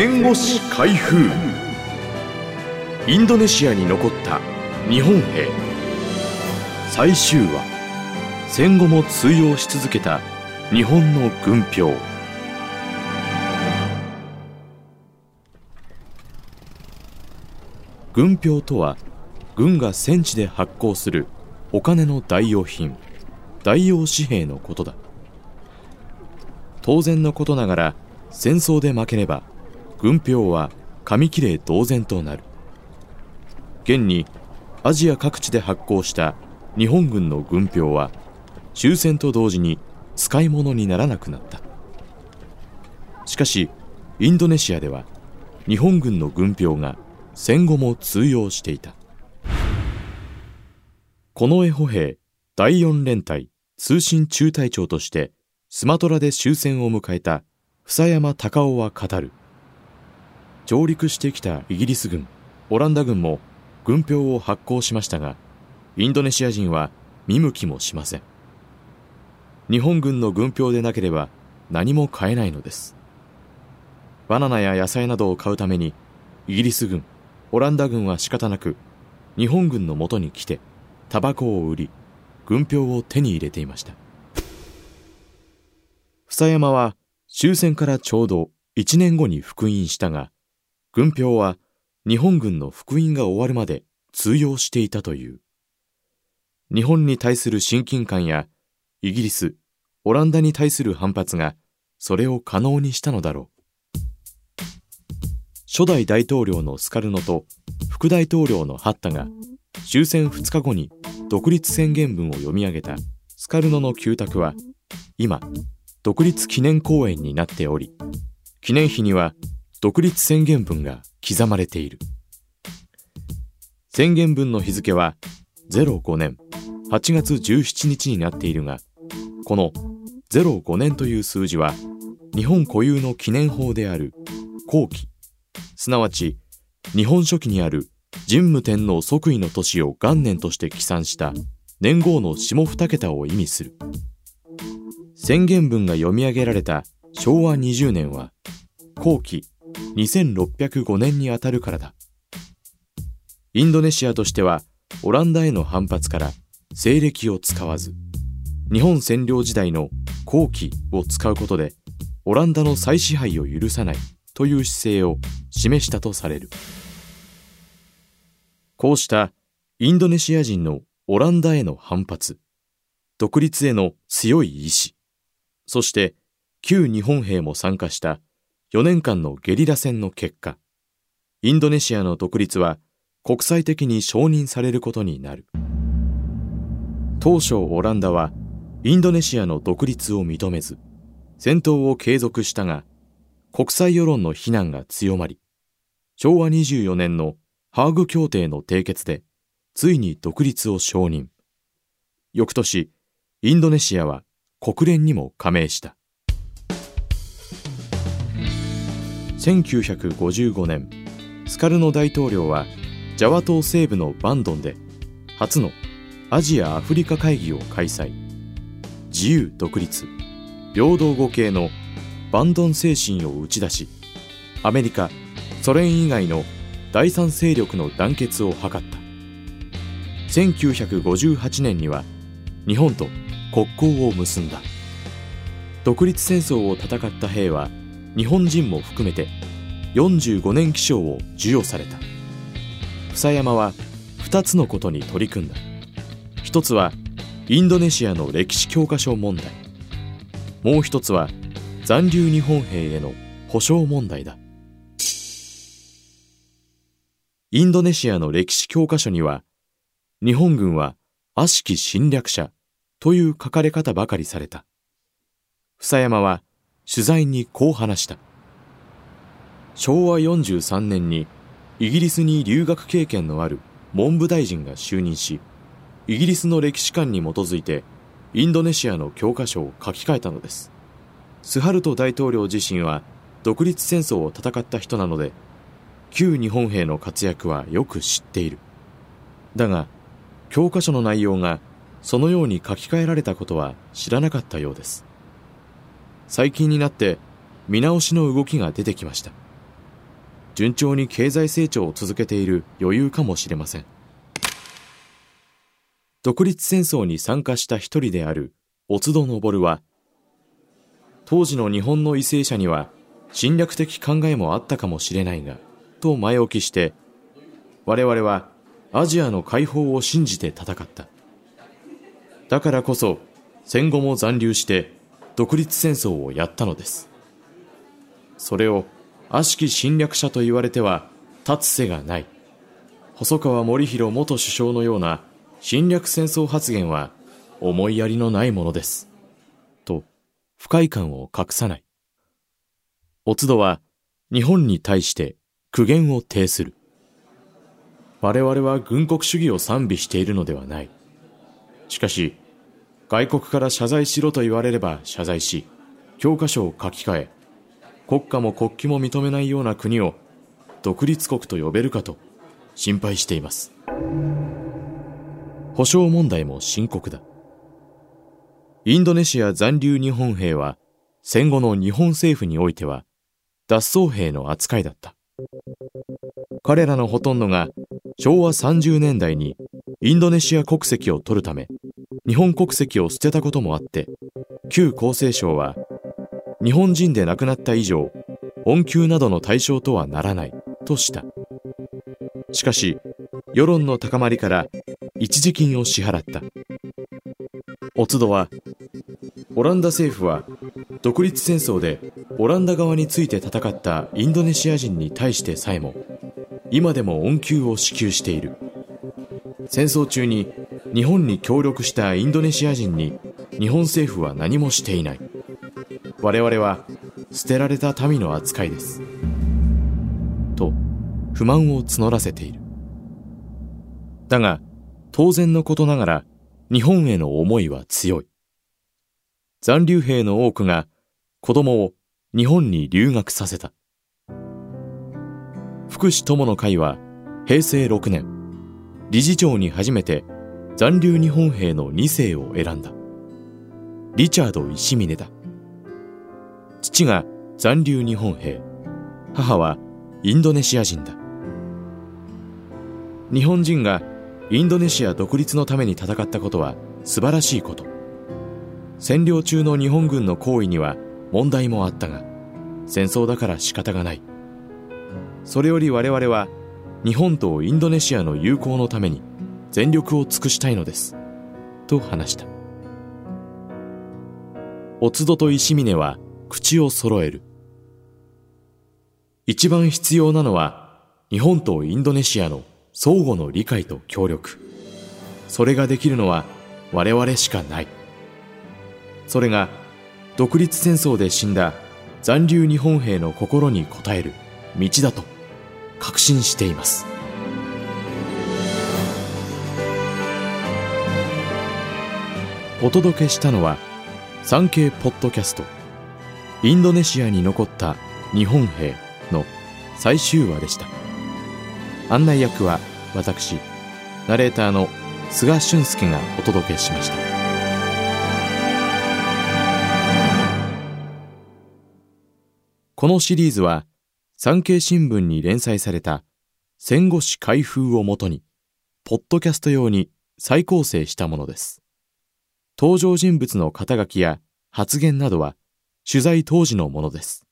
戦後史開封インドネシアに残った日本兵。最終話。戦後も通用し続けた日本の軍票軍票とは軍が戦地で発行するお金の代用品。代用紙幣のことだ。当然のことながら戦争で負ければ軍票は紙切れ同然となる。現にアジア各地で発行した日本軍の軍票は終戦と同時に使い物にならなくなった。しかしインドネシアでは日本軍の軍票が戦後も通用していた。近衛歩兵第四連隊通信中隊長としてスマトラで終戦を迎えた房山隆夫は語る。上陸してきたイギリス軍オランダ軍も軍票を発行しましたがインドネシア人は見向きもしません。日本軍の軍票でなければ何も買えないのです。バナナや野菜などを買うためにイギリス軍オランダ軍は仕方なく日本軍のもとに来てタバコを売り軍票を手に入れていました。房山は終戦からちょうど1年後に復員したが軍票は日本軍の復員が終わるまで通用していたという。日本に対する親近感やイギリスオランダに対する反発がそれを可能にしたのだろう。初代大統領のスカルノと副大統領のハッタが終戦2日後に独立宣言文を読み上げた。スカルノの旧宅は今独立記念公園になっており記念碑には独立宣言文が刻まれている。宣言文の日付は05年8月17日になっているがこの05年という数字は日本固有の記念法である後期すなわち日本書紀にある神武天皇即位の年を元年として起算した年号の下二桁を意味する。宣言文が読み上げられた昭和20年は後期2605年にあたるからだ。インドネシアとしてはオランダへの反発から西暦を使わず日本占領時代の後期を使うことでオランダの再支配を許さないという姿勢を示したとされる。こうしたインドネシア人のオランダへの反発独立への強い意志そして旧日本兵も参加した4年間のゲリラ戦の結果インドネシアの独立は国際的に承認されることになる。当初オランダはインドネシアの独立を認めず戦闘を継続したが国際世論の非難が強まり昭和24年のハーグ協定の締結でついに独立を承認。翌年インドネシアは国連にも加盟した。1955年スカルノ大統領はジャワ島西部のバンドンで初のアジア・アフリカ会議を開催。自由独立。平等互恵のバンドン精神を打ち出しアメリカソ連以外の第三勢力の団結を図った。1958年には日本と国交を結んだ。独立戦争を戦った兵は日本人も含めて45年記章を授与された。房山は2つのことに取り組んだ。一つはインドネシアの歴史教科書問題。もう一つは残留日本兵への保障問題だ。インドネシアの歴史教科書には日本軍は悪しき侵略者という書かれ方ばかりされた。房山は取材にこう話した。昭和43年にイギリスに留学経験のある文部大臣が就任しイギリスの歴史観に基づいてインドネシアの教科書を書き換えたのです。スハルト大統領自身は独立戦争を戦った人なので旧日本兵の活躍はよく知っている。だが教科書の内容がそのように書き換えられたことは知らなかったようです。最近になって見直しの動きが出てきました順調に経済成長を続けている余裕かもしれません。独立戦争に参加した一人であるオツド登は、当時の日本の為政者には侵略的考えもあったかもしれないが、と前置きして、我々はアジアの解放を信じて戦った。だからこそ戦後も残留して独立戦争をやったのです。それを悪しき侵略者と言われては立つ瀬がない。細川守弘元首相のような侵略戦争発言は思いやりのないものです。と、不快感を隠さない。おつどは日本に対して苦言を呈する。我々は軍国主義を賛美しているのではない。しかし、外国から謝罪しろと言われれば謝罪し、教科書を書き換え、国家も国旗も認めないような国を独立国と呼べるかと心配しています。保障問題も深刻だ。インドネシア残留日本兵は戦後の日本政府においては脱走兵の扱いだった。彼らのほとんどが昭和30年代にインドネシア国籍を取るため日本国籍を捨てたこともあって旧厚生省は日本人で亡くなった以上恩給などの対象とはならないとした。しかし世論の高まりから一時金を支払った。おつどはオランダ政府は独立戦争でオランダ側について戦ったインドネシア人に対してさえも今でも恩給を支給している。戦争中に日本に協力したインドネシア人に日本政府は何もしていない。我々は捨てられた民の扱いです。と不満を募らせている。だが当然のことながら日本への思いは強い。残留兵の多くが子供を日本に留学させた。福祉友の会は平成6年、理事長に初めて残留日本兵の2世を選んだ。リチャード石峰だ。父が残留日本兵、母はインドネシア人だ。日本人がインドネシア独立のために戦ったことは素晴らしいこと。占領中の日本軍の行為には問題もあったが、戦争だから仕方がない。それより我々は日本とインドネシアの友好のために全力を尽くしたいのです。と話した。おつどと石峰は口を揃える。一番必要なのは日本とインドネシアの相互の理解と協力。それができるのは我々しかない。それが独立戦争で死んだ残留日本兵の心に応える道だと確信しています。お届けしたのは産経ポッドキャスト。インドネシアに残った日本兵の最終話でした。案内役は私ナレーターの菅俊介がお届けしました。このシリーズは産経新聞に連載された戦後史開封をもとに、ポッドキャスト用に再構成したものです。登場人物の肩書きや発言などは取材当時のものです。